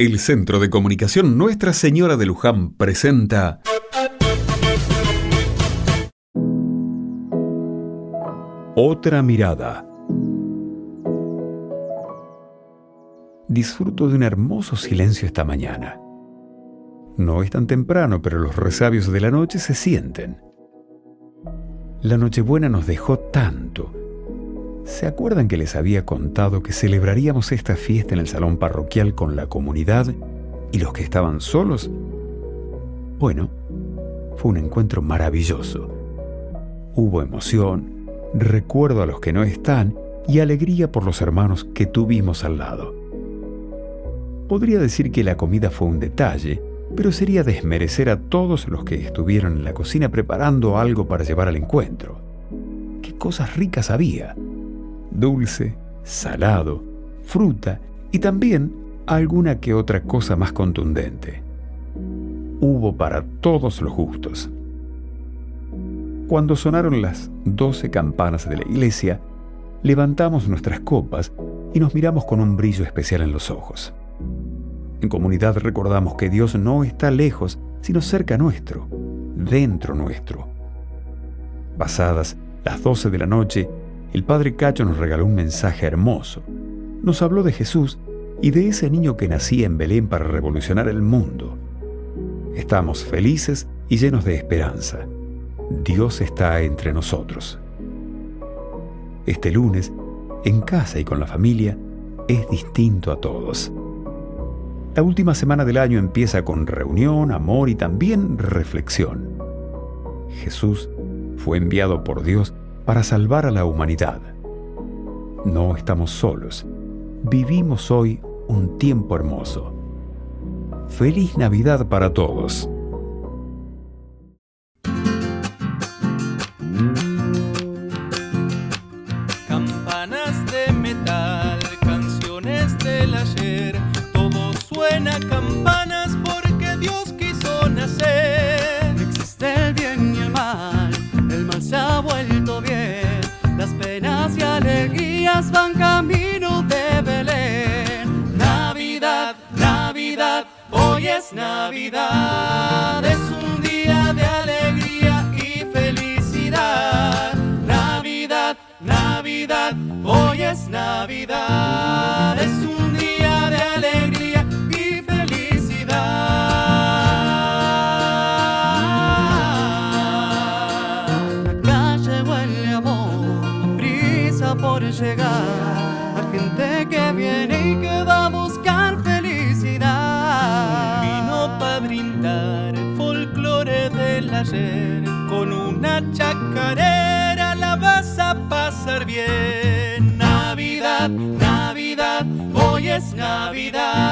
El Centro de Comunicación Nuestra Señora de Luján presenta Otra mirada. Disfruto de un hermoso silencio esta mañana. No es tan temprano, pero los resabios de la noche se sienten. La Nochebuena nos dejó tanto. ¿Se acuerdan que les había contado que celebraríamos esta fiesta en el salón parroquial con la comunidad y los que estaban solos? Bueno, fue un encuentro maravilloso. Hubo emoción, recuerdo a los que no están y alegría por los hermanos que tuvimos al lado. Podría decir que la comida fue un detalle, pero sería desmerecer a todos los que estuvieron en la cocina preparando algo para llevar al encuentro. ¿Qué cosas ricas había? Dulce, salado, fruta y también alguna que otra cosa más contundente. Hubo para todos los gustos. Cuando sonaron las doce campanas de la iglesia, levantamos nuestras copas y nos miramos con un brillo especial en los ojos. En comunidad recordamos que Dios no está lejos, sino cerca nuestro, dentro nuestro. Pasadas las 12 de la noche, el Padre Cacho nos regaló un mensaje hermoso. Nos habló de Jesús y de ese niño que nacía en Belén para revolucionar el mundo. Estamos felices y llenos de esperanza. Dios está entre nosotros. Este lunes, en casa y con la familia, es distinto a todos. La última semana del año empieza con reunión, amor y también reflexión. Jesús fue enviado por Dios para salvar a la humanidad. No estamos solos. Vivimos hoy un tiempo hermoso. Feliz Navidad para todos. Campanas de metal, canciones del ayer suena campanas porque Dios quiso nacer. No existe el bien y el mal, el mal se ha vuelto bien. Van camino de Belén. Navidad, Navidad, hoy es Navidad. Llegar a gente que viene y que va a buscar felicidad. Vino para brindar folclore del ayer con una chacarera la vas a pasar bien. Navidad, Navidad, hoy es Navidad.